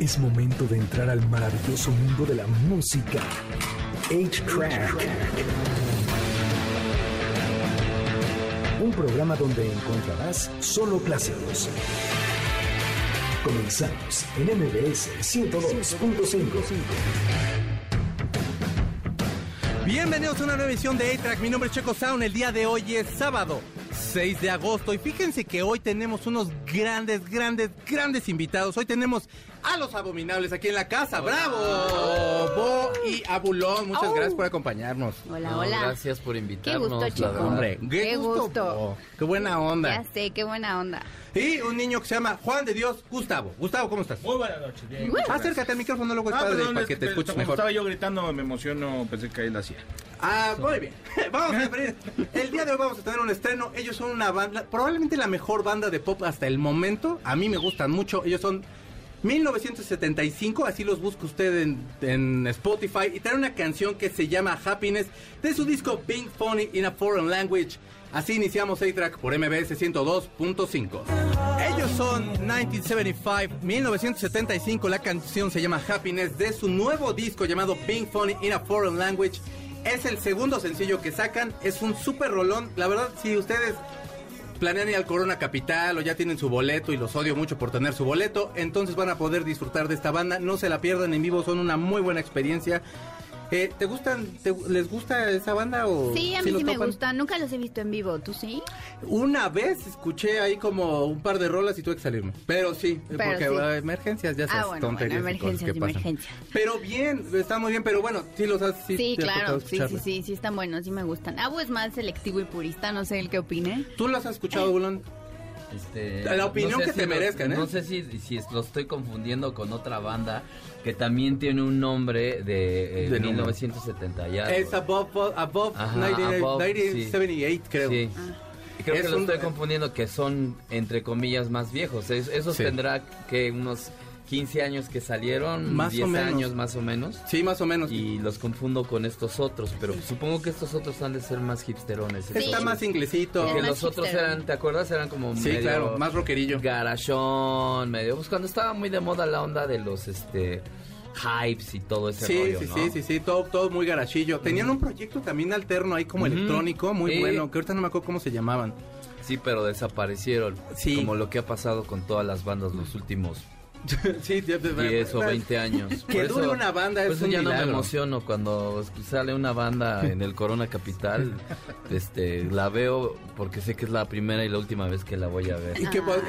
Es momento de entrar al maravilloso mundo de la música. 8-Track. Un programa donde encontrarás solo clásicos. Comenzamos en MBS 102.5. Bienvenidos a una nueva edición de A-Track. Mi nombre es Checo Sound. El día de hoy es sábado 6 de agosto. Y fíjense que hoy tenemos unos grandes, grandes, grandes invitados. Hoy tenemos a los abominables aquí en la casa. ¡Bravo! Bo y Abulón, muchas gracias por acompañarnos. Hola, No, hola. Gracias por invitarnos. gusto, la chico. verdad. Hombre, qué, Qué gusto. gusto. Bo. Qué buena onda. Ya sé, qué buena onda. Y un niño que se llama Juan de Dios Gustavo. Gustavo, ¿cómo estás? Muy buenas noches. Bien, Acércate al micrófono, luego Ah, padre, perdón, para es que te escuches como mejor. Estaba yo gritando, me emociono, pensé que él hacía. Ah, muy bien. Vamos a abrir. El día de hoy vamos a tener un estreno. Ellos son una banda, probablemente la mejor banda de pop hasta el momento. A mí me gustan mucho. Ellos son 1975, así los busca usted en, Spotify. Y trae una canción que se llama Happiness de su disco Being Funny in a Foreign Language. Así iniciamos A-Track por MBS 102.5. Ellos son 1975, 1975. La canción se llama Happiness de su nuevo disco llamado Being Funny in a Foreign Language. Es el segundo sencillo que sacan. Es un super rolón. La verdad, si ustedes planean ir al Corona Capital o ya tienen su boleto y los odio mucho por tener su boleto, entonces van a poder disfrutar de esta banda. No se la pierdan en vivo, son una muy buena experiencia. Eh, ¿Te gustan, te- les gusta esa banda o Sí, a mí sí me gusta. Nunca los he visto en vivo. ¿Tú sí? Una vez escuché ahí como un par de rolas y tuve que salirme. Pero sí, Pero porque sí. eh, emergencias, ya sabes, Ah, bueno, tonterías bueno, emergencias que y pasan. emergencias. Pero bien, está muy bien, pero bueno, sí los has sí, Sí, te claro. Sí, sí, sí, sí están buenos, sí me gustan. Abu es más selectivo y purista, no sé el que opine. ¿Tú los has escuchado, Bulón? Este, La opinión sé que te lo- merezcan, ¿eh? No sé si, si lo estoy confundiendo con otra banda que también tiene un nombre de, eh, De número. 1970 ya. Es Above, above, Ajá, 19 Above, 1978, creo. Sí. Y Creo Es que lo un- estoy confundiendo que son, entre comillas, más viejos. Es- esos Sí. tendrá que unos 15 años que salieron, Más o 10 menos. años más o menos. Sí, más o menos. Y los confundo con estos otros, pero supongo que estos otros han de ser más hipsterones. Sí. Está más inglesito. Es Porque más los otros eran, ¿te acuerdas? Eran como Sí, medio claro, más rockerillo. garachón, medio. Pues cuando estaba muy de moda la onda de los este hypes y todo ese Sí, rollo, sí, ¿no? sí, sí, sí, todo, todo muy garachillo. Tenían un proyecto también alterno ahí como electrónico, muy Sí. bueno, que ahorita no me acuerdo cómo se llamaban. Sí, pero desaparecieron. Sí. Como lo que ha pasado con todas las bandas los últimos sí, 10 o 20 años. Que dure una banda es eso un ya no me emociono cuando sale una banda en el Corona Capital. este, la veo porque sé que es la primera y la última vez que la voy a ver. Y, que, pues,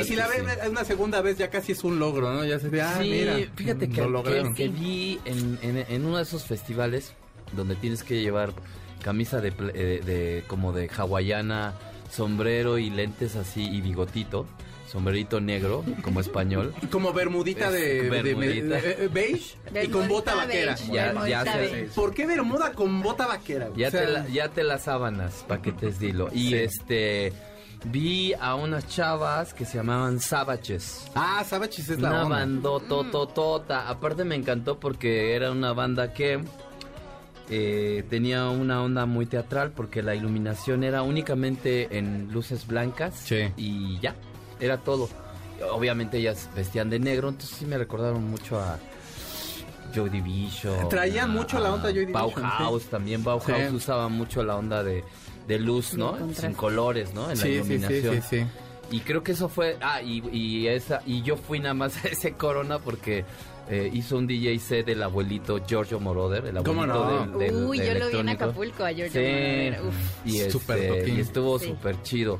y si la ven sí. una segunda vez ya casi es un logro, ¿no? Ya se ve, ah, sí, mira. fíjate que, lo que- vi en, en- en uno de esos festivales donde tienes que llevar camisa de, pl- eh, de como de hawaiana, sombrero y lentes así y bigotito, sombrerito negro como español. Como bermudita de, Es de- de- bermudita. de- de- beige y con bota vaquera. beige, Ya- bermudita ya se- beige. ¿Por qué bermuda con bota vaquera? Ya, O sea, te, la- ya te las sábanas, paquetes dilo. Y Sí. este vi a unas chavas que se llamaban Savages. Ah, Savage es la Una onda. bandotototota. Aparte me encantó porque era una banda que eh, tenía una onda muy teatral porque la iluminación era únicamente en luces blancas Sí. y ya, era todo. Obviamente ellas vestían de negro, entonces sí me recordaron mucho a Joy Division. Traían a- mucho la onda Joy Division, Bauhaus también, Bauhaus Sí. usaba mucho la onda de, de luz, ¿no? Sin colores, ¿no? En la Sí, sí, sí, iluminación. sí, sí. Y creo que eso fue. Ah, y, y esa y yo fui nada más a ese corona porque eh, hizo un DJ set del abuelito Giorgio Moroder, el ¿Cómo abuelito no? del, del- Uy, del yo lo vi en. Acapulco a Giorgio Sí, Moroder, uf. y, este, Súper toquín. y estuvo Sí. súper chido.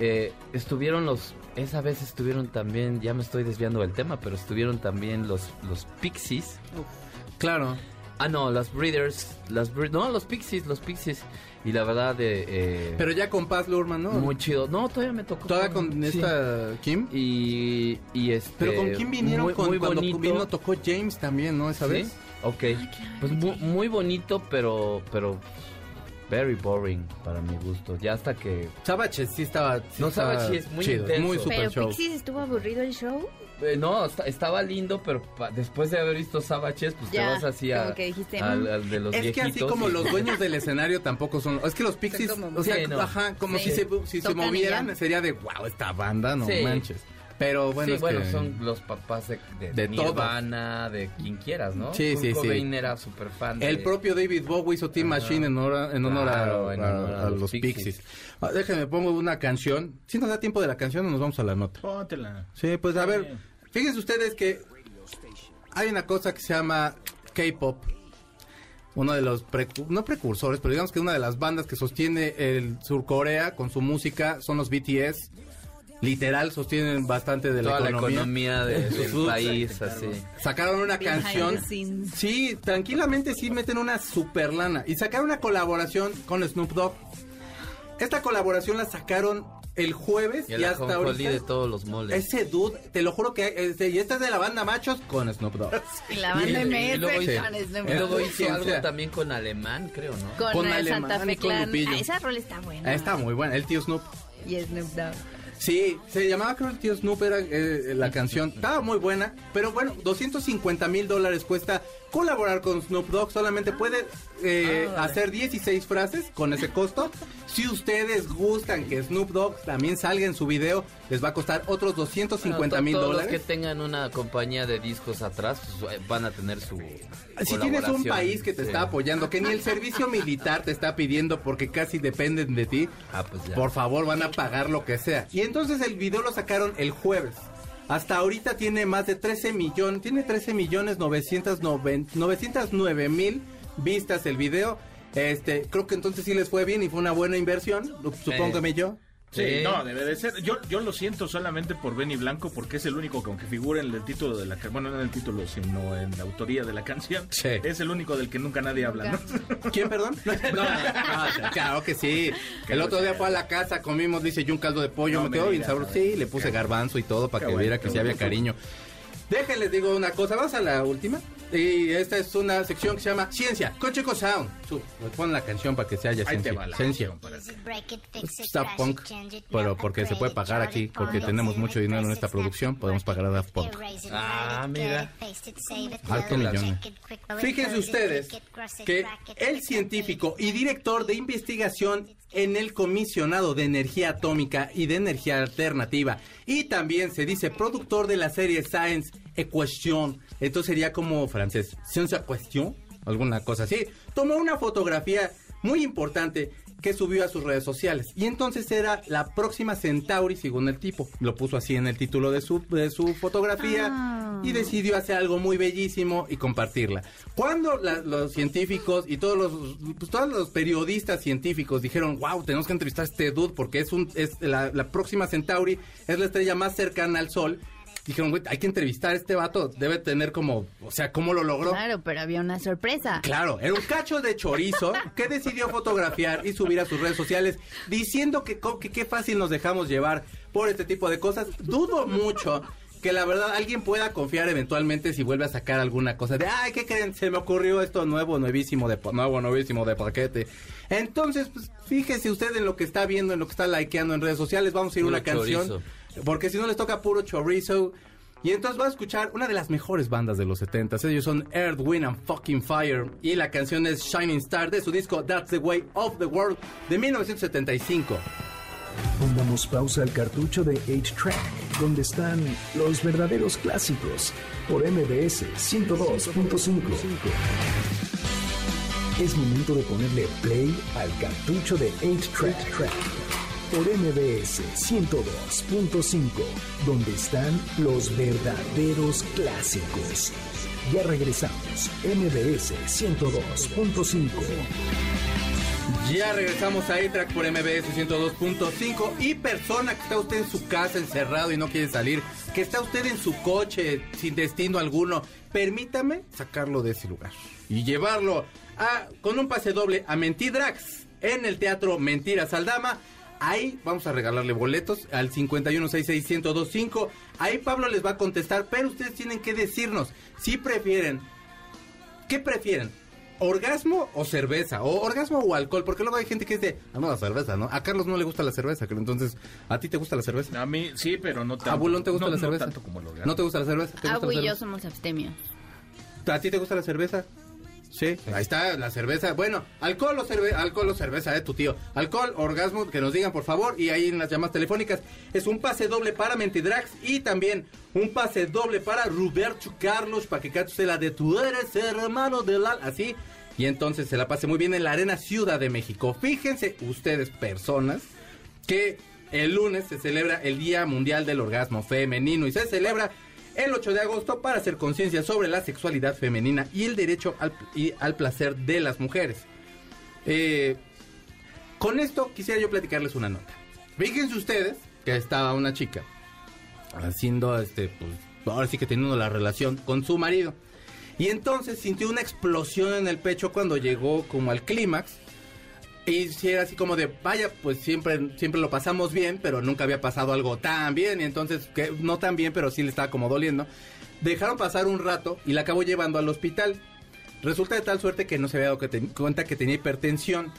Eh, estuvieron los. Esa vez estuvieron también. Ya me estoy desviando del tema, pero estuvieron también los, los Pixies. Claro. Ah, no, las Breeders. Las Bre- no, los Pixies, los Pixies. Y la verdad, de eh, Pero ya con Paz Lurman, ¿no? muy chido. No, todavía me tocó. Toda con esta Kim. Y, y este. Pero con quién vinieron muy, con, muy cuando bonito. vino tocó James también, ¿no? Esa ¿Sí? vez. Ok. Pues muy, muy bonito, pero. pero very boring para mi gusto. Ya hasta que. Savage sí estaba. sí No, estaba Savage es muy chido, intenso. Muy super Pero show. Pixies estuvo aburrido el show. eh, no, esta- estaba lindo, pero pa- después de haber visto Savaches, pues Ya, te vas así a, que dijiste, al, mm. al de los Es que viejitos. así como y- los dueños del escenario tampoco son. Es que los Pixies, como- o sea, Sí, no. ajá, como Sí. si se, si movieran, sería de wow, esta banda, no Sí. manches. Pero bueno, sí, es bueno, que- son los papás de, de, De Nirvana, de quien quieras, ¿no? Sí, Kurt sí, sí. Cobain era súper fan de... El propio David Bowie hizo Team. Machine en honor, en honor a- Claro, a, en honor a a los los Pixies. Pixies. Ah, déjenme pongo una canción. Si nos da tiempo de la canción, o nos vamos a la nota. Póntela. Sí, pues a Está ver, bien. fíjense ustedes que hay una cosa que se llama K-pop. Uno de los, precu- no precursores, pero digamos que una de las bandas que sostiene el Surcorea con su música son los BTS. Literal, sostienen bastante de Toda la la economía. economía de- del Sus- país, así. Sacaron una Behind canción. Sí, tranquilamente sí meten una super lana. Y sacaron una colaboración con Snoop Dogg. Esta colaboración la sacaron el jueves Y y, hasta ahorita. de todos los moles. Ese dude, te lo juro que este, y esta es de la banda Machos con Snoop Dogg. Y la banda Y- y MS luego hizo- con Snoop Y luego Dogg. hizo algo sea. también con alemán, creo, ¿no? Con, con Alemán Santa Fe y con Clan. Ah, esa rol está buena. Está muy buena, el tío Snoop. Y Snoop Dogg. Sí, se llamaba creo el tío Snoop era eh, la canción. Estaba muy buena, pero bueno, 250 mil dólares cuesta colaborar con Snoop Dogg. Solamente puede eh, Ah, hacer 16 frases con ese costo. Si ustedes gustan que Snoop Dogg también salga en su video, les va a costar otros 250 mil Bueno, Todos los que dólares. tengan una compañía de discos atrás pues, eh, van a tener su. Si tienes un país que te Sí. está apoyando, que ni el servicio militar te está pidiendo porque casi dependen de ti, Ah, pues ya. por favor van a pagar lo que sea. Y entonces el video lo sacaron el jueves. Hasta ahorita tiene más de 13 millones, tiene 13 millones 909 909 mil vistas el video. Este, creo que entonces sí les fue bien y fue una buena inversión, supóngame yo. Sí, Sí. no, debe de ser. Yo, yo lo siento solamente por Benny Blanco porque es el único que aunque figura en el título de la canción, bueno, no en el título, sino en la autoría de la canción, Sí. es el único del que nunca nadie habla, ¿no? ¿Quién, perdón? No, no, claro que sí. El otro día fue a la casa, comimos, dice yo un caldo de pollo, No me me quedó bien sabroso. Sí, le puse garbanzo y todo para que bueno, viera que sí había cariño. Déjenles digo una cosa, vamos a la última. Y esta es una sección que se llama Ciencia, con Chico Sound. Su, pues pon la canción para que se haya Ahí te ciencia. va la Ciencia. ti. Daft Punk, pero porque se puede pagar aquí, porque tenemos mucho dinero en esta producción, podemos pagar a Daft Punk. Ah, mira. Alto millones. Fíjense ustedes que el científico y director de investigación en el comisionado de energía atómica y de energía alternativa. Y también se dice productor de la serie Science Equation, esto sería como francés, Science Equation, alguna cosa así, tomó una fotografía muy importante que subió a sus redes sociales. Y entonces era la próxima Centauri, según el tipo. Lo puso así en el título de su, de su fotografía Ah. y decidió hacer algo muy bellísimo y compartirla. Cuando la- los científicos y todos los, pues, todos los periodistas científicos dijeron, wow, tenemos que entrevistar a este dude porque es, un, es la, la próxima Centauri, es la estrella más cercana al Sol. Dijeron, güey, hay que entrevistar a este vato, debe tener como, o sea, ¿cómo lo logró? Claro, pero había una sorpresa. Claro, era un cacho de chorizo que decidió fotografiar y subir a sus redes sociales diciendo que qué fácil nos dejamos llevar por este tipo de cosas. Dudo mucho que la verdad alguien pueda confiar eventualmente si vuelve a sacar alguna cosa de, ay, ¿qué creen? Se me ocurrió esto nuevo, nuevísimo de, nuevo, nuevísimo de paquete. Entonces, pues, fíjese usted en lo que está viendo, en lo que está likeando en redes sociales. Vamos a ir una canción. Porque si no les toca puro chorizo. Y entonces va a escuchar una de las mejores bandas de los 70. Ellos son Earth, Wind and Fucking Fire. Y la canción es Shining Star de su disco That's the Way of the World de 1975. Pongamos pausa al cartucho de 8-Track, donde están los verdaderos clásicos, por MBS 102.5. Es momento de ponerle play al cartucho de 8-Track, por MBS 102.5, donde están los verdaderos clásicos. Ya regresamos, MBS 102.5. Ya regresamos a A-Track por MBS 102.5 y persona que está usted en su casa encerrado y no quiere salir, que está usted en su coche sin destino alguno, permítame sacarlo de ese lugar y llevarlo a, con un pase doble a Mentidrax en el Teatro Mentiras Aldama. Ahí vamos a regalarle boletos al 51661025. Ahí Pablo les va a contestar, pero ustedes tienen que decirnos si prefieren ¿Qué prefieren? ¿Orgasmo o cerveza? ¿O orgasmo o alcohol? Porque luego hay gente que dice, ah, no, la cerveza, ¿no? A Carlos no le gusta la cerveza, creo. Entonces, ¿a ti te gusta la cerveza? A mí sí, pero no tanto. ¿A Bulón te gusta No- la no cerveza? tanto como el orgasmo. ¿No te gusta la cerveza? ¿Te gusta Abu la y yo somos abstemios. ¿A ti te gusta la cerveza? Sí, ahí está la cerveza. Bueno, alcohol o, cerve alcohol o cerveza, eh, tu tío. Alcohol, orgasmo, que nos digan por favor. Y ahí en las llamadas telefónicas es un pase doble para Mentidrax y también un pase doble para Roberto Carlos para que cante la de tú eres hermano del al. Así. Y entonces se la pase muy bien en la Arena Ciudad de México. Fíjense ustedes, personas, que el lunes se celebra el Día Mundial del Orgasmo Femenino y se celebra el 8 de agosto para hacer conciencia sobre la sexualidad femenina y el derecho al, y al placer de las mujeres. Eh, con esto quisiera yo platicarles una nota. Fíjense ustedes que estaba una chica haciendo, este, pues, ahora sí que teniendo la relación con su marido. Y entonces sintió una explosión en el pecho cuando llegó como al clímax. Y si era así como de, vaya, pues siempre, siempre lo pasamos bien, pero nunca había pasado algo tan bien. Y entonces, que no tan bien, pero sí le estaba como doliendo. Dejaron pasar un rato y la acabó llevando al hospital. Resulta de tal suerte que no se había dado que cuenta que tenía hipertensión.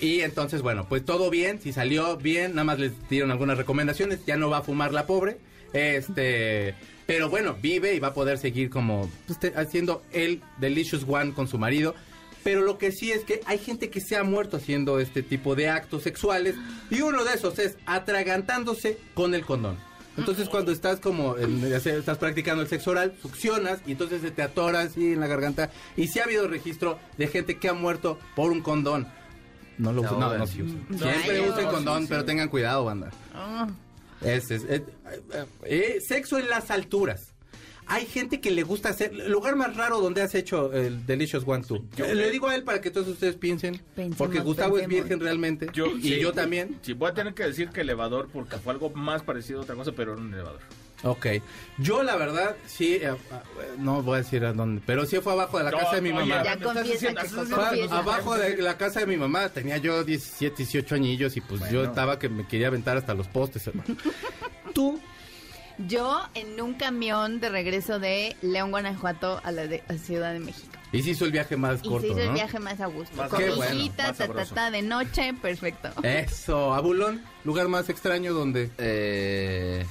Y entonces, bueno, pues todo bien, si salió bien, nada más les dieron algunas recomendaciones, ya no va a fumar la pobre. Este, pero bueno, vive y va a poder seguir como pues, haciendo el Delicious One con su marido. Pero lo que sí es que hay gente que se ha muerto haciendo este tipo de actos sexuales y uno de esos es atragantándose con el condón. Entonces cuando estás como, estás practicando el sexo oral, succionas y entonces se te atora así en la garganta. Y sí ha habido registro de gente que ha muerto por un condón. No lo Se usen, no, no, sí usen. No, Siempre no, usen condón, sí. pero tengan cuidado, banda. Ah. Ese es, eh, eh, eh, sexo en las alturas. Hay gente que le gusta hacer. El lugar más raro donde has hecho el Delicious One Two. Yo- le digo a él para que todos ustedes piensen. Pensemos, porque Gustavo es virgen realmente. Yo, y sí. yo también. Sí, voy a tener que decir que elevador porque fue algo más parecido a otra cosa, pero era un elevador. Ok. Yo, la verdad, sí. eh, ah, no voy a decir a dónde. Pero sí fue abajo de la No, casa de mi oye, mamá. Ya confiesa que fue abajo de la casa de mi mamá. Tenía yo 17, 18 añillos y pues yo estaba que me quería aventar hasta los postes, hermano. Tú. Yo en un camión de regreso de León, Guanajuato a la de, a Ciudad de México. Y se hizo el viaje más Y corto, se hizo el viaje más a gusto. Más Con mi hijita, ta, ta, ta, de noche, perfecto. Eso. Abulón, lugar más extraño donde... Eh,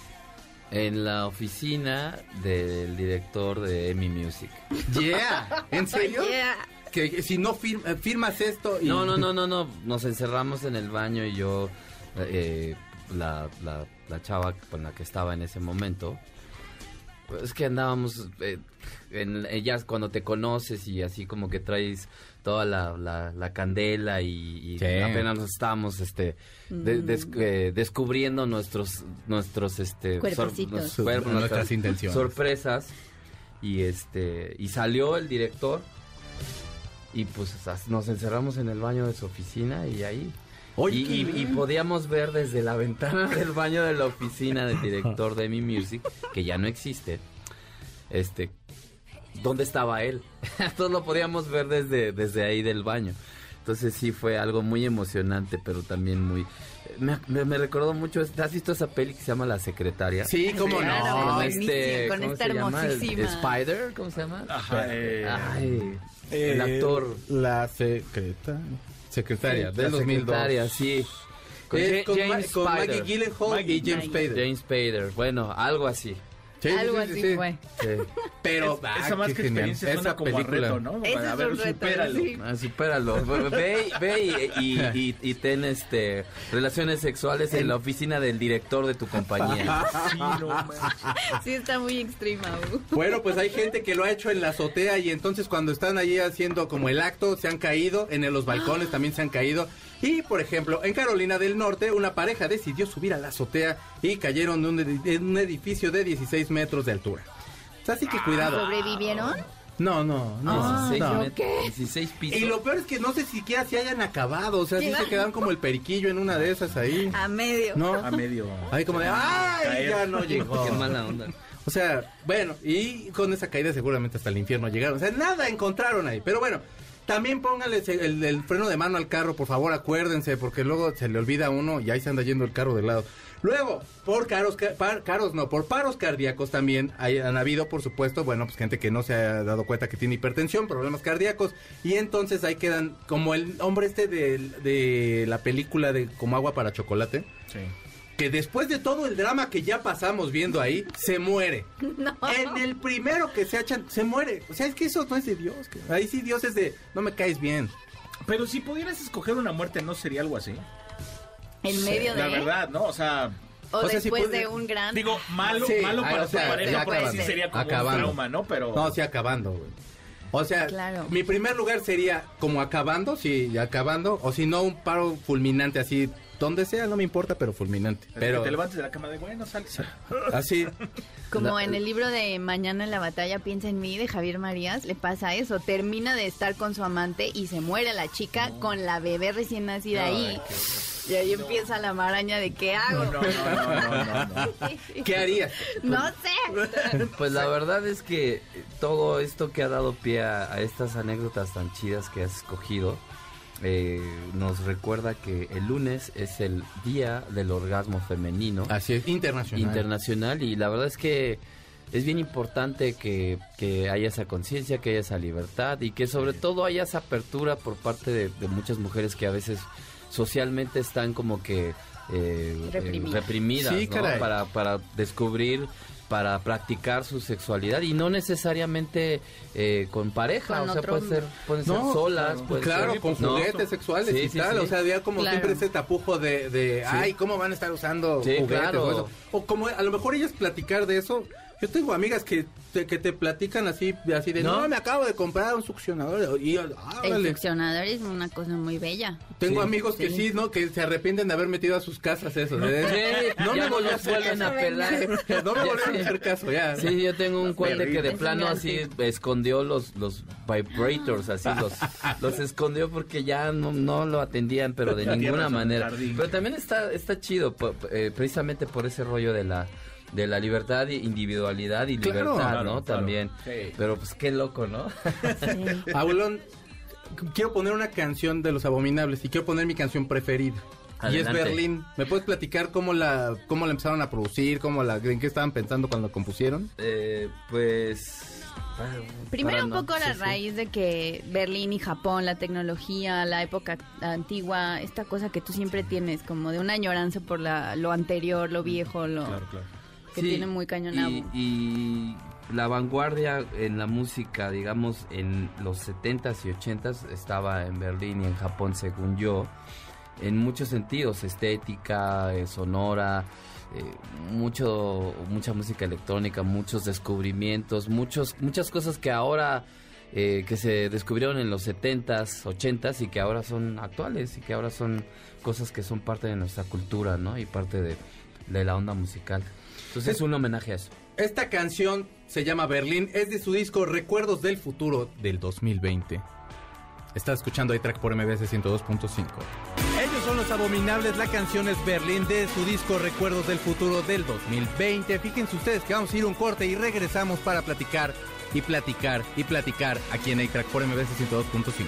en la oficina del director de Emmy Music. Yeah. ¿En serio? Yeah. Que, que si no fir- eh, firmas esto y... No, no, no, no, no. Nos encerramos en el baño y yo, eh, la, la, la chava con la que estaba en ese momento, pues es que andábamos, eh, en, ellas cuando te conoces y así como que traes toda la, la, la candela y, y Sí. apenas nos estábamos este de- des- eh, descubriendo nuestros nuestros este nuestros cuerpos, Nuestras nuestras intenciones. sorpresas y este y salió el director y pues nos encerramos en el baño de su oficina y ahí Oye, y, y- y podíamos ver desde la ventana del baño de la oficina del director de Mi Music que ya no existe este dónde estaba él todos lo podíamos ver desde desde ahí del baño entonces sí fue algo muy emocionante pero también muy me, me- me recordó mucho ¿has visto esa peli que se llama La Secretaria? Sí, cómo no. Con este, con ¿cómo esta se llama? El- hermosísima. Spider, ¿cómo se llama? Ajá, eh, Ay, Eh, el actor. La secreta... Secretaria, del La 2002. secretaria, sí. Con, Ja- con, Ma- James con Maggie Spader. Gyllenhaal Maggie. y James. Spader. James Spader, bueno, algo así. Sí, Algo sí, así sí. fue. Sí. Pero, Es- ah, esa más que genial. experiencia suena Esa como a película. reto, ¿no? Ese a es ver, un reto, supéralo. sí. Ah, supéralo. Ve, ve y, y- y- y ten este relaciones sexuales en la oficina del director de tu compañía. Sí, no. Sí, está muy extrema. Bueno, pues hay gente que lo ha hecho en la azotea y entonces cuando están allí haciendo como el acto se han caído, en los balcones también se han caído. Y por ejemplo, en Carolina del Norte una pareja decidió subir a la azotea y cayeron de un, edi- de un edificio de 16 metros de altura. O sea, así que cuidado. ¿Sobrevivieron? No, no, no. 16, no. met- 16 pisos. Y lo peor es que no sé siquiera si hayan acabado, o sea, sí ¿Qué se quedaron como el periquillo en una de esas ahí. A medio. No, A medio. ahí como de, ¡ay! Caer. Ya no llegó. Qué mala onda. O sea, bueno, y con esa caída seguramente hasta el infierno llegaron. O sea, nada encontraron ahí. Pero bueno, también pónganle el, el freno de mano al carro, por favor, acuérdense, porque luego se le olvida a uno y ahí se anda yendo el carro de lado. Luego, por caros, caros no, por paros cardíacos también hay- han habido, por supuesto, bueno, pues gente que no se ha dado cuenta que tiene hipertensión, problemas cardíacos, y entonces ahí quedan como el hombre este de, de la película de Como agua para chocolate, Sí. Que después de todo el drama que ya pasamos viendo ahí, se muere. En el primero que se echan, se muere. O sea, es que eso no es de Dios. que- Ahí sí Dios es de, no me caes bien. Pero si pudieras escoger una muerte, ¿no sería algo así? En medio de. La verdad, ¿no? O sea, O, O sea, si después puede- de un gran. digo, malo, Sí, malo ah, para o sea, tu pareja, porque sí sería como Acabando. un trauma, ¿no? Pero... No, sí, acabando, güey. O sea, Claro. mi primer lugar sería como acabando, sí, acabando, o si no, un paro fulminante así, donde sea, no me importa, pero fulminante. Pero te levantes de la cama de, bueno, sal, así, Como La- en el libro de Mañana en la batalla, piensa en mí, de Javier Marías, le pasa eso. Termina de estar con su amante y se muere la chica con la bebé recién nacida ahí. Y ahí empieza la maraña de qué hago. No, no, no, no, no, no. ¿qué harías? No sé. Pues la verdad es que todo esto que ha dado pie a, a estas anécdotas tan chidas que has escogido eh, nos recuerda que el lunes es el día del orgasmo femenino Así es, internacional. internacional y la verdad es que es bien importante que, que haya esa conciencia, que haya esa libertad y que sobre todo haya esa apertura por parte de, de muchas mujeres que a veces socialmente están como que eh, eh, Reprimidas. reprimidas Sí, ¿no? caray. para, para descubrir para practicar su sexualidad y no necesariamente eh, con pareja, Con o sea, otro puede ser, pueden ser No, solas, claro. puede Claro, ser- con ¿no? juguetes sexuales Sí, y sí, tal. sí. O sea, había como Claro. siempre ese tapujo de, de ay, ¿cómo van a estar usando Sí, juguetes claro. o eso? O como a lo mejor ellas platicar de eso. Yo tengo amigas que te, que te platican así, así de, no, ¿No? me acabo de comprar un succionador. Y ah, El succionador es una cosa muy bella. Tengo Sí. amigos que Sí. sí, ¿no? Que se arrepienten de haber metido a sus casas eso. Sí, no ya me no volvió a hacer vuelven a caso. pelar. No me volvieron a hacer caso, ya. Sí, yo tengo un cuate que de plano así escondió los, los vibrators, así los, los escondió porque ya no, no lo atendían, pero de ninguna manera. Pero también está, está chido, eh, precisamente por ese rollo de la de la libertad, individualidad y Claro, libertad, claro, ¿no? claro. También. Sí. Pero pues qué loco, ¿no? Sí. Quiero poner una canción de Los Abominables y quiero poner mi canción preferida. Y es. Berlín. ¿Me puedes platicar cómo la, cómo la empezaron a producir? Cómo la, ¿En qué estaban pensando cuando la compusieron? Eh, pues... para- Primero para un no- poco a la sí, sí. raíz de que Berlín y Japón, la tecnología, la época antigua, esta cosa que tú siempre tienes, como de una añoranza por la, lo anterior, lo viejo, lo Claro, claro. Que Sí, tiene muy cañonado. Y, y la vanguardia en la música, digamos, en los 70s y 80s estaba en Berlín y en Japón, según yo, en muchos sentidos, estética, eh, sonora, eh, mucho, mucha música electrónica, muchos descubrimientos, muchos, muchas cosas que ahora... eh, que se descubrieron en los 70s, 80s y que ahora son actuales y que ahora son cosas que son parte de nuestra cultura, ¿no? Y parte de, de la onda musical. Entonces es un homenaje a eso. Esta canción se llama Berlín, es de su disco Recuerdos del Futuro del 2020. Estás escuchando iTrack por MBS 102.5. Ellos son los abominables, la canción es Berlín de su disco Recuerdos del Futuro del 2020. Fíjense ustedes que vamos a ir a un corte y regresamos para platicar y platicar y platicar aquí en iTrack por MBS 102.5.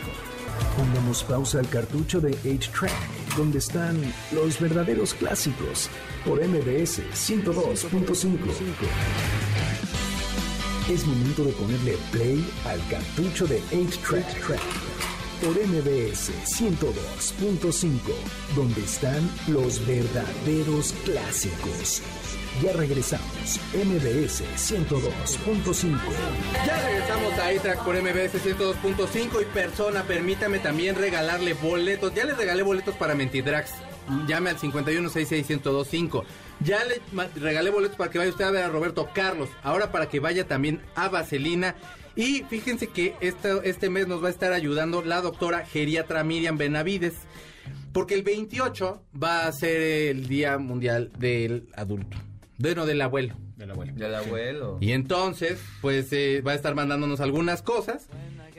Pongamos pausa al cartucho de 8-Track, donde están los verdaderos clásicos, por MBS 102.5. Es momento de ponerle play al cartucho de 8-Track, por MBS 102.5, donde están los verdaderos clásicos. Ya regresamos, MBS 102.5. Ya regresamos a iTrack por MBS 102.5 y persona, permítame también regalarle boletos. Ya le regalé boletos para Mentidrax. Llame al 51661025. Ya le regalé boletos para que vaya usted a ver a Roberto Carlos. Ahora para que vaya también a Vaselina. Y fíjense que esta- este mes nos va a estar ayudando la doctora geriatra Miriam Benavides. Porque el 28 va a ser el Día Mundial del Adulto. Bueno, del abuelo. Del abuelo. Del abuelo. Y entonces, pues eh, va a estar mandándonos algunas cosas.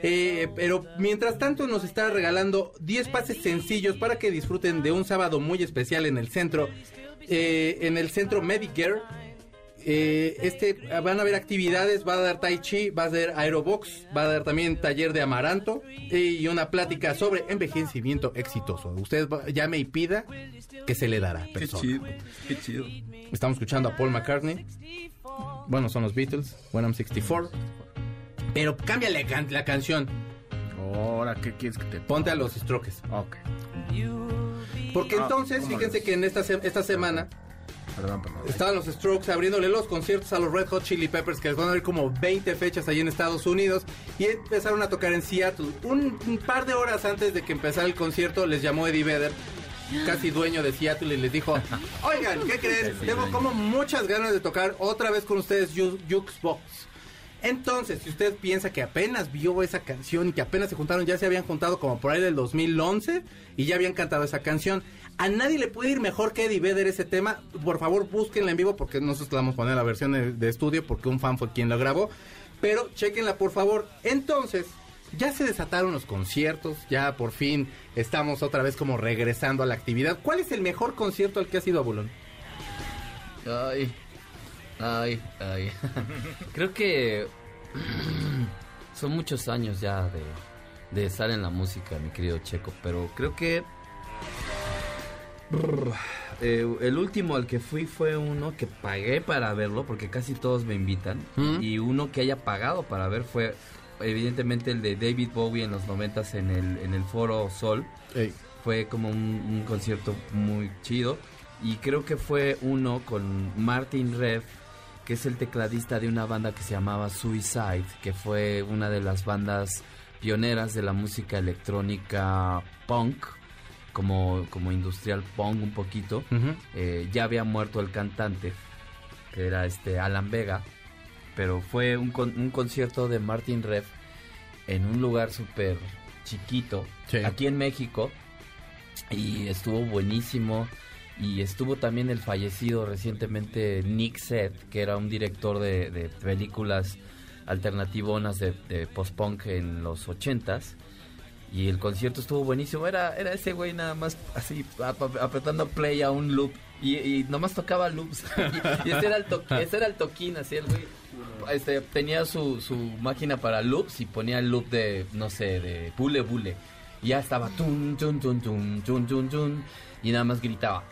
Eh, pero mientras tanto nos está regalando 10 pases sencillos para que disfruten de un sábado muy especial en el centro. eh, en el centro Medicare. Eh, este van a haber actividades, va a dar tai chi, va a dar aerobox, va a dar también taller de amaranto y una plática sobre envejecimiento exitoso. Usted va- llame y pida que se le dará. persona. qué chido. Estamos escuchando a Paul McCartney. Bueno, son los Beatles. When I'm 64. Pero cámbiale can- la canción. Ahora, ¿qué quieres que te Ponte a los Strokes. Ok. Porque Ah, entonces, ¿cómo fíjense que en esta, se- esta semana Perdón, perdón. Estaban los Strokes abriéndole los conciertos a los Red Hot Chili Peppers, que les van a abrir como 20 fechas ahí en Estados Unidos. Y empezaron a tocar en Seattle. Un, un par de horas antes de que empezara el concierto, les llamó Eddie Vedder, casi dueño de Seattle, y les dijo: Oigan, ¿qué creen? Tengo como muchas ganas de tocar otra vez con ustedes Ju- Jukebox. Entonces, si usted piensa que apenas vio esa canción y que apenas se juntaron, ya se habían juntado como por ahí del 2011 y ya habían cantado esa canción. A nadie le puede ir mejor que Eddie Vedder ese tema. Por favor, búsquenla en vivo porque nosotros vamos a poner la versión de, estudio porque un fan fue quien la grabó. Pero chequenla por favor. Entonces, ya se desataron los conciertos, ya por fin estamos otra vez como regresando a la actividad. ¿Cuál es el mejor concierto al que ha sido Abulón? Ay, ay, ay. Creo que son muchos años ya de, de estar en la música, mi querido Checo, pero creo que eh, el último al que fui fue uno que pagué para verlo, porque casi todos me invitan, ¿Mm? y uno que haya pagado para ver fue evidentemente el de David Bowie en los noventas en el, en el Foro Sol fue como un, un concierto muy chido y creo que fue uno con Martin Rev que es el tecladista de una banda que se llamaba Suicide que fue una de las bandas pioneras de la música electrónica punk como, como industrial punk un poquito. Eh, ya había muerto el cantante que era este Alan Vega pero fue un, con- un concierto de Martin Rev en un lugar súper chiquito Sí. aquí en México y estuvo buenísimo y estuvo también el fallecido recientemente Nick Seth que era un director de, películas alternativonas de, de post-punk en los ochentas y el concierto estuvo buenísimo. Era era ese güey nada más así ap- apretando play a un loop y, y nomás tocaba loops. Y, ese era el to- ese era el toquín así el güey este, tenía su, su máquina para loops y ponía el loop de no sé de bule bule. Y ya estaba tun tun tun tun tun tun tun y nada más gritaba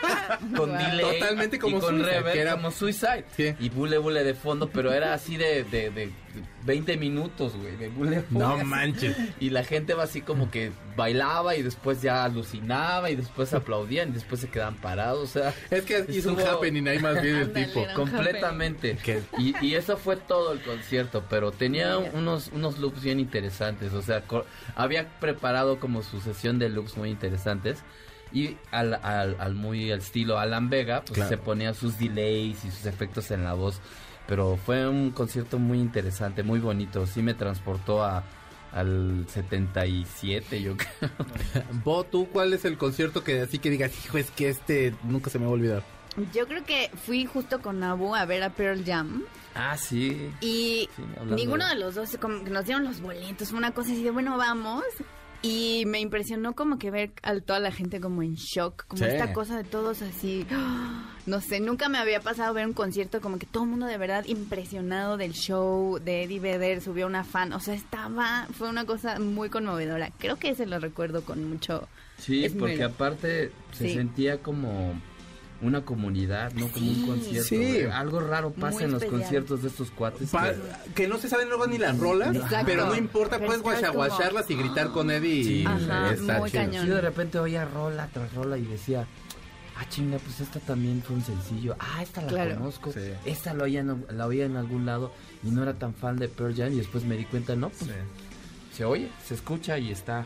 con Wow. delay Totalmente como y con Suicide, reverb que era- como Suicide Sí. y bule bule de fondo pero era así de, de, de 20 minutos güey de bule bule No así. manches. y la gente va así como que bailaba y después ya alucinaba y después aplaudían y después se quedaban parados o sea Es que hizo un Estuvo- happening ahí más bien el tipo. un completamente y, y eso fue todo el concierto pero tenía unos unos loops bien interesantes o sea había preparado como su sesión de loops muy interesantes y al, al, al muy al estilo Alan Vega pues Claro. se ponía sus delays y sus efectos en la voz pero fue un concierto muy interesante muy bonito sí me transportó a al 77 yo creo Bo, ¿tú cuál es el concierto que así que digas, hijo, es que este nunca se me va a olvidar? Yo creo que fui justo con Abu a ver a Pearl Jam ah sí y Sí, ninguno de- de los dos como que nos dieron los boletos, fue una cosa así de bueno, vamos. Y me impresionó como que ver a toda la gente como en shock, como Sí. esta cosa de todos así, no sé, nunca me había pasado ver un concierto como que todo el mundo de verdad impresionado del show de Eddie Vedder, subió una fan, o sea, estaba, fue una cosa muy conmovedora. Creo que ese lo recuerdo con mucho Sí, porque aparte se Sí. sentía como una comunidad, ¿no? Como Sí. un concierto. Sí. Algo raro pasa Muy en los especial. conciertos de estos cuates. Pa- que- que no se saben luego ni las rolas, Exacto. pero no importa, Pero puedes estás como- guachaguacharlas y gritar con Eddie Sí. y Ajá, está muy chido. cañón. Yo de repente oía rola tras rola y decía, ah, chinga, pues esta también fue un sencillo. Ah, esta la Claro. conozco. Sí. Esta la oía, en, la oía en algún lado y no era tan fan de Pearl Jam y después me di cuenta, no, pues se oye, se escucha y está.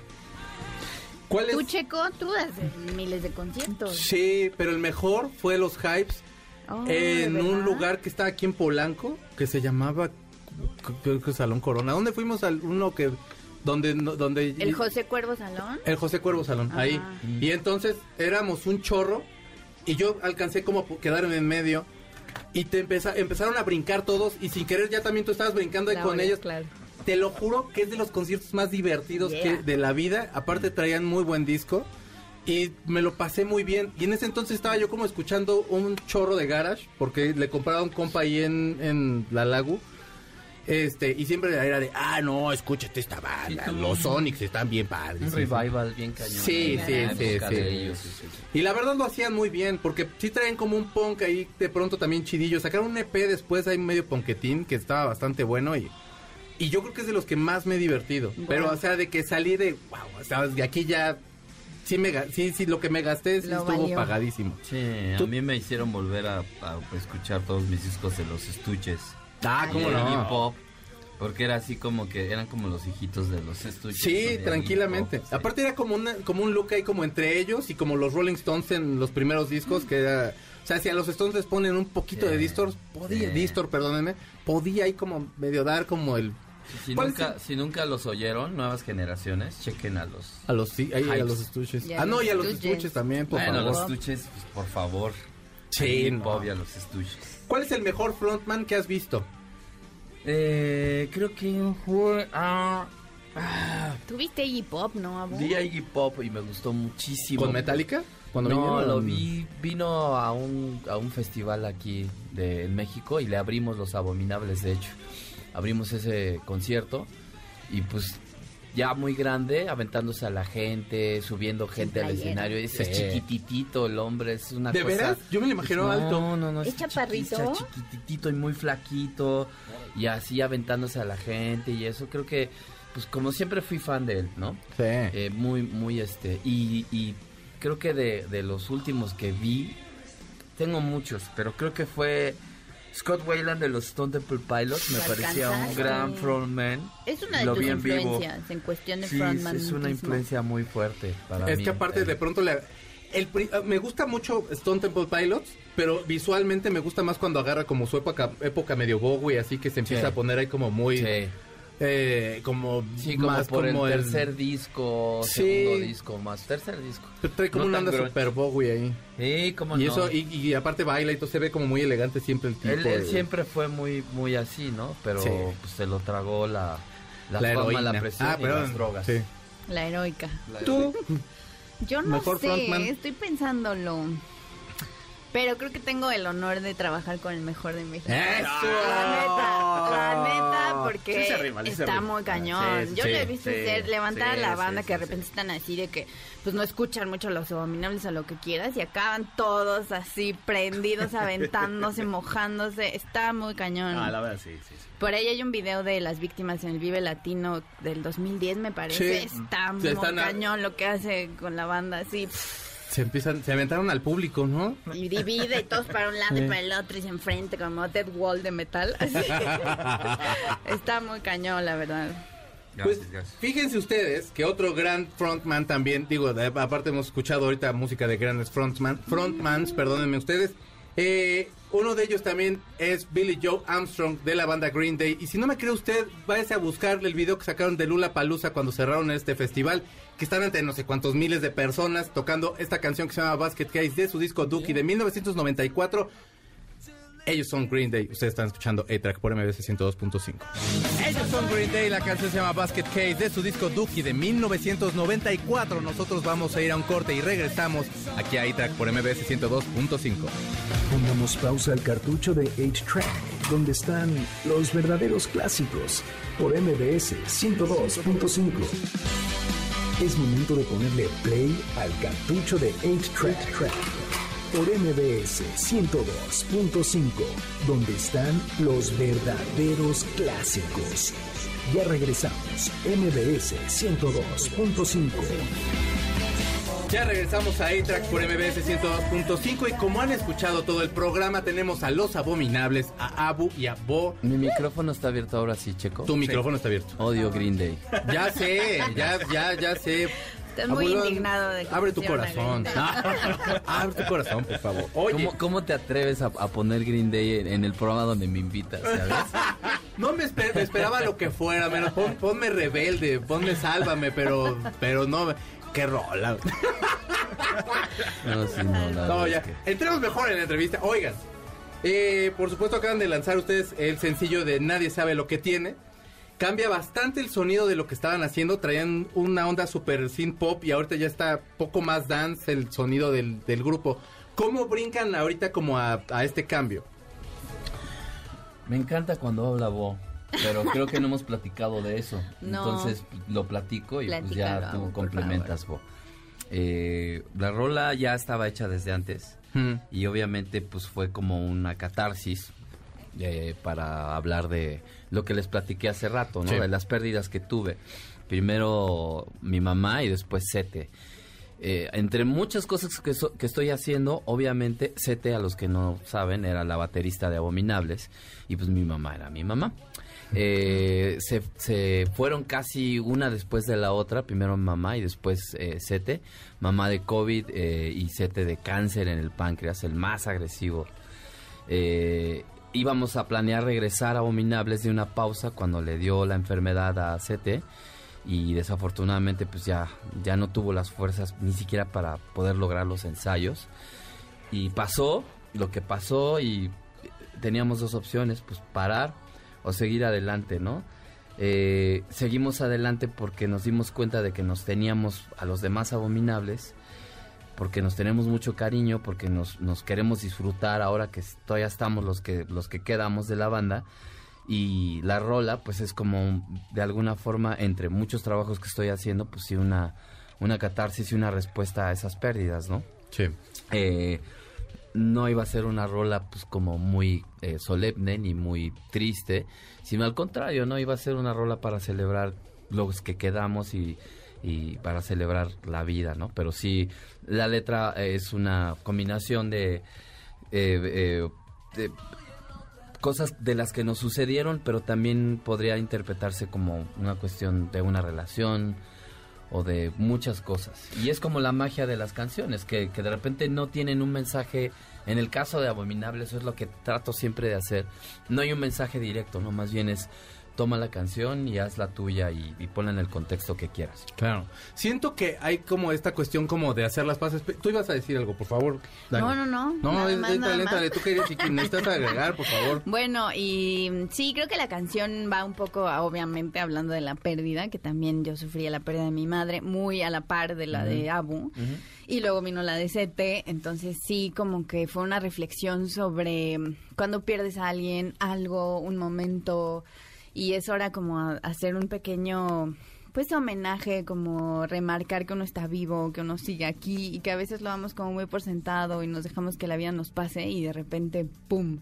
¿Cuál es? Tú, Checo, tú das miles de conciertos. Sí, pero el mejor fue los hypes Oh, en ¿de un lugar que está aquí en Polanco, que se llamaba creo que Salón Corona. ¿Dónde fuimos al uno que donde donde ¿El José Cuervo Salón? el José Cuervo Salón, Ajá. ahí. Y entonces éramos un chorro y yo alcancé como a quedarme en medio y te empeza- empezaron a brincar todos y sin querer ya también tú estabas brincando ahí con ellos. Claro. Te lo juro que es de los conciertos más divertidos Yeah. que de la vida. Aparte traían muy buen disco y me lo pasé muy bien. Y en ese entonces estaba yo como escuchando un chorro de garage porque le compraba un compa ahí en, en la Lagu. Este, y siempre era de, ah, no, escúchate esta banda. Sí, Los Sonics están bien padres. Un Sí, revival bien cañón. Sí, sí, sí, sí. Y la verdad lo hacían muy bien, porque sí traen como un punk ahí de pronto también chidillo. Sacaron un EP después, hay medio ponquetín, que estaba bastante bueno y... Y yo creo que es de los que más me he divertido. Bueno. Pero, o sea, de que salí de... Wow, o sea, de aquí ya sí, me, sí, sí, lo que me gasté sí estuvo valió. pagadísimo. Sí, a mí me hicieron volver a, a escuchar todos mis discos de los estuches. Ah, Iggy no. Pop, porque era así como que eran como los hijitos de los estuches. Sí, tranquilamente. Pop, sí. Aparte era como, una, como un look ahí como entre ellos y como los Rolling Stones en los primeros discos, que era... O sea, si a los Stones les ponen un poquito Sí, de distor, podía, sí. distor, perdónenme, podía ahí como medio dar como el... Si ¿Cuál nunca, si nunca los oyeron, nuevas generaciones, chequen a los... A los, sí, ahí, a Hypes. los estuches. A Ah, no, los y a los estuches. estuches también, por bueno, favor. los estuches, pues, por favor. Sí, no. A los estuches. ¿Cuál es el mejor frontman que has visto? Eh, creo que fue... ah, ah, Tuviste Iggy Pop, ¿no, Abu? vi a Iggy Pop y me gustó muchísimo. ¿Con Metallica? Cuando no, vinieron? lo vi, vino a un, a un festival aquí de en México y le abrimos Los Abominables, de hecho. Abrimos ese concierto y pues ya muy grande, aventándose a la gente, subiendo gente al escenario. Es Sí. chiquititito el hombre, es una ¿De cosa... veras? Yo me lo imagino no, alto. No, no, ¿Es chaparrito? chiquita, chiquititito y muy flaquito y así aventándose a la gente y eso creo que pues como siempre fui fan de él, ¿no? Sí. Eh, muy, muy este. Y, y creo que de, de los últimos que vi, tengo muchos, pero creo que fue Scott Wayland de los Stone Temple Pilots. Me parecía un gran frontman. Es una de Lo tus vi en vivo. en cuestión de Sí, frontman. es una influencia muy fuerte para Es mí. que aparte Eh, de pronto le... El, ah, me gusta mucho Stone Temple Pilots, pero visualmente me gusta más cuando agarra como su época, época medio Bowie, así que se empieza Sí. a poner ahí como muy... Sí, eh, como sí, como más por como el el- tercer disco, Sí. segundo disco, más tercer disco. Trae como no una tan onda grunge. super Bowie ahí. Sí, como Y no. eso, y, y aparte baila y todo, se ve como muy elegante siempre el tipo. él, siempre fue muy muy así, ¿no? Pero Sí. pues, se lo tragó la, la, la fama, heroína. la presión ah, y perdón. las drogas. Sí. La heroica. Tú, Yo no Mejor sé, frontman. estoy pensándolo. Pero creo que tengo el honor de trabajar con el mejor de México. ¡Eso! La neta, la neta, porque Sí sí está muy cañón. Sí, sí, Yo sí, lo he visto sí, hacer, levantar a la banda sí, que de sí. repente están así de que pues no escuchan mucho los abominables o lo que quieras y acaban todos así prendidos, aventándose, mojándose. Está muy cañón. Ah, la verdad, sí, sí. sí. Por ahí hay un video de las víctimas en el Vive Latino del 2010, me parece. Sí. Está Sí, muy a- cañón lo que hace con la banda, así. pff, Se empiezan, se aventaron al público, ¿no? Y divide y todos para un lado y para el otro y se enfrente como Dead Wall de metal. así. Está muy cañón, la verdad. Pues Gracias, gracias. fíjense ustedes que otro gran frontman también, digo, de- aparte hemos escuchado ahorita música de grandes frontman, frontmans, perdónenme ustedes. Eh, uno de ellos también es Billy Joe Armstrong de la banda Green Day. Y si no me cree usted, váyase a buscar el video que sacaron de Lula Palusa cuando cerraron este festival, que están ante no sé cuántos miles de personas tocando esta canción que se llama Basket Case de su disco Dookie de 1994. Ellos son Green Day. Ustedes están escuchando A-Track por MBC 102.5. Ellos son Green Day. La canción se llama Basket Case de su disco Dookie de 1994. Nosotros vamos a ir a un corte y regresamos aquí a A-Track por MBC 102.5. Pongamos pausa al cartucho de 8-Track, donde están los verdaderos clásicos, por MBS 102.5. Es momento de ponerle play al cartucho de 8-Track, por MBS 102.5, donde están los verdaderos clásicos. Ya regresamos, MBS 102.5. Ya regresamos a A-Track por MBS 102.5 y como han escuchado todo el programa, tenemos a los abominables, a Abu y a Bo. Mi micrófono está abierto ahora sí, Checo. Tu micrófono está abierto. Odio Green Day. Ya sé, ya, ya, ya sé. Estás muy Abuelo, indignado de que Abre tu corazón. Abre tu corazón, por favor. Oye, ¿Cómo, cómo te atreves a, a poner Green Day en, en el programa donde me invitas, sabes? no me, esper- me esperaba lo que fuera, menos pon- ponme rebelde, ponme sálvame, pero, pero no, qué rola. No, sí, no, la No, verdad ya. es que- Entremos mejor en la entrevista. Oigan, eh, por supuesto acaban de lanzar ustedes el sencillo de Nadie sabe lo que tiene. Cambia bastante el sonido de lo que estaban haciendo. Traían una onda super synth pop y ahorita ya está poco más dance el sonido del, del grupo. ¿Cómo brincan ahorita como a, a este cambio? Me encanta cuando habla Bo, pero creo que no hemos platicado de eso. No. Entonces lo platico y pues ya tú complementas, Bo. Eh, la rola ya estaba hecha desde antes Hmm. y obviamente pues fue como una catarsis eh, para hablar de lo que les platiqué hace rato, ¿no? Sí. De las pérdidas que tuve. Primero mi mamá y después Sete. eh, entre muchas cosas que, so- que estoy haciendo, obviamente, Sete, a los que no saben, era la baterista de Abominables y pues mi mamá era mi mamá. Eh, se, se fueron casi una después de la otra, primero mamá y después eh, Sete, mamá de COVID eh, y Sete de cáncer en el páncreas, el más agresivo. Íbamos a planear regresar a Abominables de una pausa cuando le dio la enfermedad a Sete y desafortunadamente pues ya, ya no tuvo las fuerzas ni siquiera para poder lograr los ensayos. Y pasó lo que pasó y teníamos dos opciones, pues parar o seguir adelante, ¿no? Eh, seguimos adelante porque nos dimos cuenta de que nos teníamos a los demás abominables, porque nos tenemos mucho cariño, porque nos, nos queremos disfrutar ahora que todavía estamos los que, los que quedamos de la banda. Y la rola, pues es como de alguna forma, entre muchos trabajos que estoy haciendo, pues sí, una, una catarsis y una respuesta a esas pérdidas, ¿no? Sí. Eh, no iba a ser una rola pues como muy eh, solemne ni muy triste, sino al contrario, no iba a ser una rola para celebrar los que quedamos y, y para celebrar la vida, ¿no? Pero sí, la letra eh, es una combinación de, eh, eh, de cosas de las que nos sucedieron, pero también podría interpretarse como una cuestión de una relación o de muchas cosas. Y es como la magia de las canciones, que, que de repente no tienen un mensaje, en el caso de Abominable, eso es lo que trato siempre de hacer, no hay un mensaje directo, no, más bien es toma la canción y haz la tuya y, y ponla en el contexto que quieras. Claro. Siento que hay como esta cuestión como de hacer las paces. Tú ibas a decir algo, por favor. Dani. No, no, no. No, es- más, más. éntale. Tú querías y necesitas agregar, por favor. Bueno, y sí, creo que la canción va un poco, a- obviamente, hablando de la pérdida, que también yo sufría la pérdida de mi madre, muy a la par de la de Abu. Y luego vino la de CT, entonces sí, como que fue una reflexión sobre cuando pierdes a alguien, algo, un momento, y es hora como hacer un pequeño pues homenaje, como remarcar que uno está vivo, que uno sigue aquí y que a veces lo damos como muy por sentado y nos dejamos que la vida nos pase y de repente, ¡pum!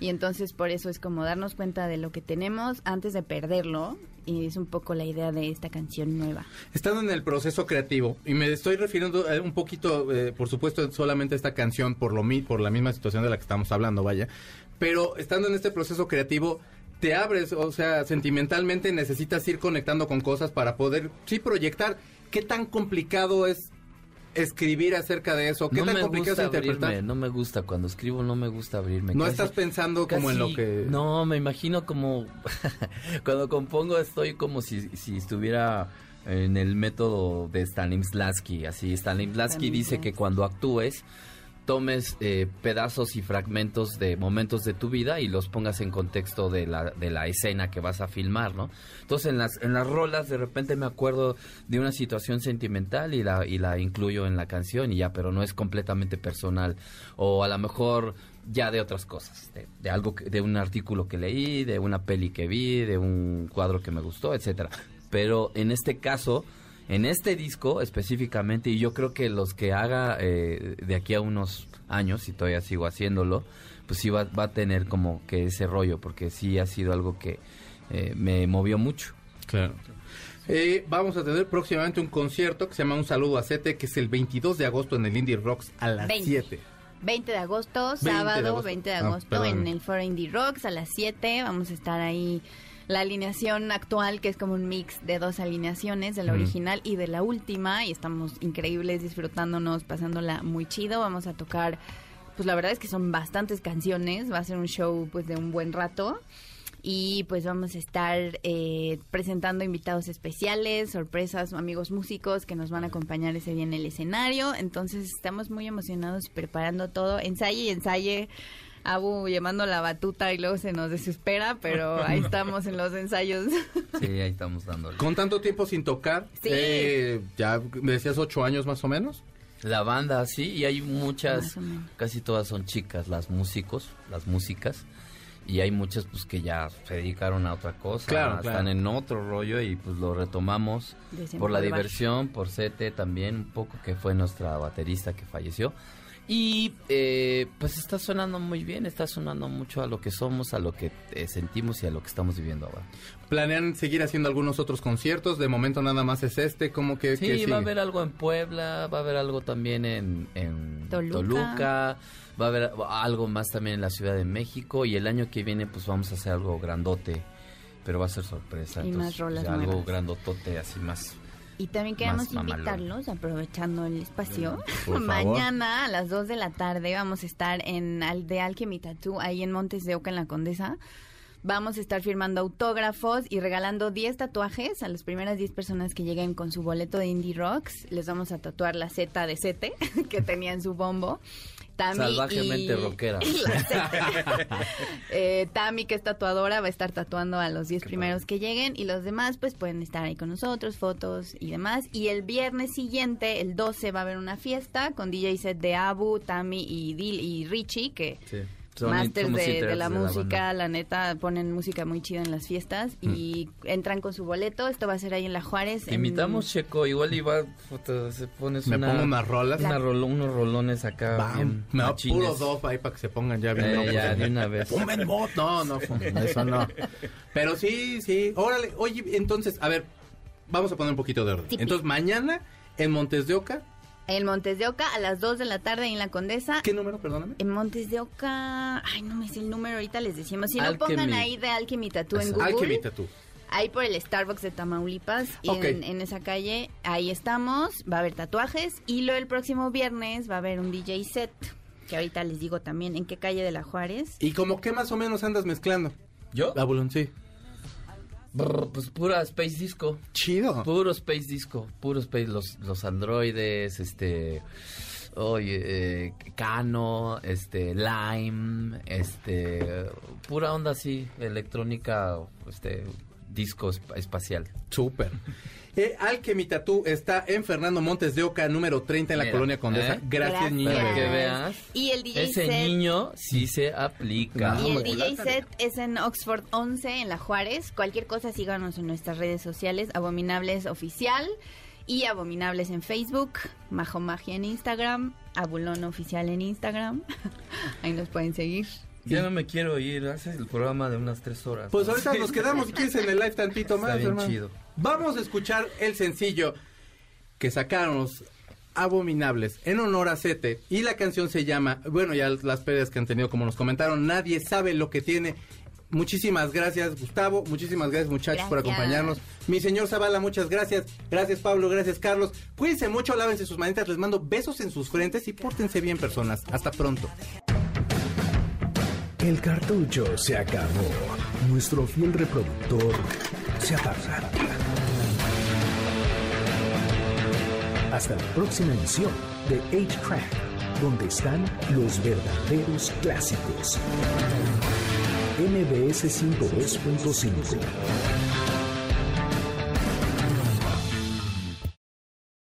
Y entonces por eso es como darnos cuenta de lo que tenemos antes de perderlo y es un poco la idea de esta canción nueva. Estando en el proceso creativo, y me estoy refiriendo eh, un poquito, eh, por supuesto, solamente a esta canción por, lo, mi- por la misma situación de la que estamos hablando, vaya, pero estando en este proceso creativo, te abres, o sea, sentimentalmente necesitas ir conectando con cosas para poder, sí, proyectar. ¿Qué tan complicado es escribir acerca de eso? ¿Qué No tan complicado es interpretar? abrirme, no me gusta, cuando escribo no me gusta abrirme. No Casi- estás pensando como en lo que... No, me imagino como... cuando compongo estoy como si, si estuviera en el método de Stanislavski. Así, Stanislavski dice que cuando actúes tomes eh, pedazos y fragmentos de momentos de tu vida y los pongas en contexto de la, de la escena que vas a filmar, ¿no? Entonces en las, en las rolas de repente me acuerdo de una situación sentimental y la, y la incluyo en la canción y ya, pero no es completamente personal. O a lo mejor ya de otras cosas, de, algo, que- de un artículo que leí, de una peli que vi, de un cuadro que me gustó, etcétera. Pero en este caso, en este disco específicamente, y yo creo que los que haga eh, de aquí a unos años, y todavía sigo haciéndolo, pues sí va, va a tener como que ese rollo, porque sí ha sido algo que eh, me movió mucho. Claro. Eh, vamos a tener próximamente un concierto que se llama Un Saludo a Sete, que es el 22 de agosto en el Indie Rocks a las 20. 7. 20 de agosto, 20 de sábado agosto. 20 de Ah, agosto perdón. en el Foro Indie Rocks a las 7. Vamos a estar ahí. La alineación actual, que es como un mix de dos alineaciones, de la original y de la última. Y estamos increíbles, disfrutándonos, pasándola muy chido. Vamos a tocar, pues la verdad es que son bastantes canciones. Va a ser un show pues de un buen rato. Y pues vamos a estar eh, presentando invitados especiales, sorpresas, amigos músicos que nos van a acompañar ese día en el escenario. Entonces estamos muy emocionados y preparando todo. Ensaye y ensaye. Abu llamando la batuta y luego se nos desespera, pero ahí estamos en los ensayos. Sí, ahí estamos dándole. Con tanto tiempo sin tocar, Sí. eh, ya me decías ocho años más o menos. La banda, sí, y hay muchas, casi todas son chicas, las músicos, las músicas, y hay muchas pues que ya se dedicaron a otra cosa, Claro, están claro. en otro rollo y pues lo retomamos por la diversión, por Sete también un poco, que fue nuestra baterista que falleció, Y eh, pues está sonando muy bien, está sonando mucho a lo que somos, a lo que eh, sentimos y a lo que estamos viviendo ahora. ¿Planean seguir haciendo algunos otros conciertos? De momento nada más es este, como que... Sí, que va a haber algo en Puebla, va a haber algo también en, en Toluca. Toluca. va a haber algo más también en la Ciudad de México y el año que viene pues vamos a hacer algo grandote, pero va a ser sorpresa. Y más rolas ya algo grandotote así más. Y también queremos invitarlos, aprovechando el espacio. Mañana a las 2 de la tarde vamos a estar en Al de Alchemy Tattoo, ahí en Montes de Oca, en la Condesa. Vamos a estar firmando autógrafos y regalando 10 tatuajes a las primeras 10 personas que lleguen con su boleto de Indie Rocks. Les vamos a tatuar la Z de Sete que tenía en su bombo. Tami Salvajemente y- rockera. Eh, Tami, que es tatuadora, va a estar tatuando a los 10 primeros que lleguen y los demás pues pueden estar ahí con nosotros, fotos y demás. Y el viernes siguiente, el 12, va a haber una fiesta con DJ set de Abu, Tami y Dil y Richie, que Sí. Masters de, la de música, la neta, ponen música muy chida en las fiestas y entran con su boleto. Esto va a ser ahí en La Juárez. Te en- invitamos, Checo, igual iba, se pones Me una, pongo unas rolas. una rolo- unos rolones acá. Bam. bien Me da puro dos ahí para que se pongan ya bien Eh, ya, de una vez. No, no, eso no. Pero sí, sí. Órale, oye, entonces, a ver, vamos a poner un poquito de orden. Sí. Entonces, mañana en Montes de Oca, En Montes de Oca a las 2 de la tarde en La Condesa. ¿qué número, perdóname? En Montes de Oca, ay, no me sé el número, ahorita les decimos. Si no, Alchemy. pongan ahí de Alchemy Tattoo en Google. Alchemy Tattoo. Ahí por el Starbucks de Tamaulipas, y Ok. en, en esa calle, ahí estamos, va a haber tatuajes y luego el próximo viernes va a haber un DJ set, que ahorita les digo también en qué calle de la Juárez. ¿Y como qué más o menos andas mezclando? ¿Yo? Abulón, sí. Brr, pues pura Space Disco. Chido. Puro Space Disco, puro Space, los, los androides, este, oye, eh, Cano, este, Lime, este, pura onda así, electrónica, este, disco esp- espacial. Súper. Eh, Alchemy Tattoo está en Fernando Montes de Oca, número 30 en la Mira, Colonia Condesa. ¿eh? Gracias, niño. Para que veas, Y el DJ ese set. niño sí se aplica. Y el. DJ set es en Oxford 11 en la Juárez. Cualquier cosa síganos en nuestras redes sociales, Abominables Oficial y Abominables en Facebook, Majo Magia en Instagram, Abulón Oficial en Instagram. Ahí nos pueden seguir. Ya no me quiero ir, haces el programa de unas tres horas. Pues ahorita nos quedamos, si quieres, en el live tantito Está más, bien hermano. chido. Vamos a escuchar el sencillo que sacaron los Abominables en honor a Sete. Y la canción se llama, bueno, ya las pérdidas que han tenido, como nos comentaron, nadie sabe lo que tiene. Muchísimas gracias, Gustavo. Muchísimas gracias, muchachos, por acompañarnos. Mi señor Zavala, muchas gracias. Gracias, Pablo. Gracias, Carlos. Cuídense mucho, lávense sus manitas. Les mando besos en sus frentes y pórtense bien, personas. Hasta pronto. El cartucho se acabó. Nuestro fiel reproductor se apaga. Hasta la próxima emisión de 8-Track, donde están los verdaderos clásicos. MBS 102.5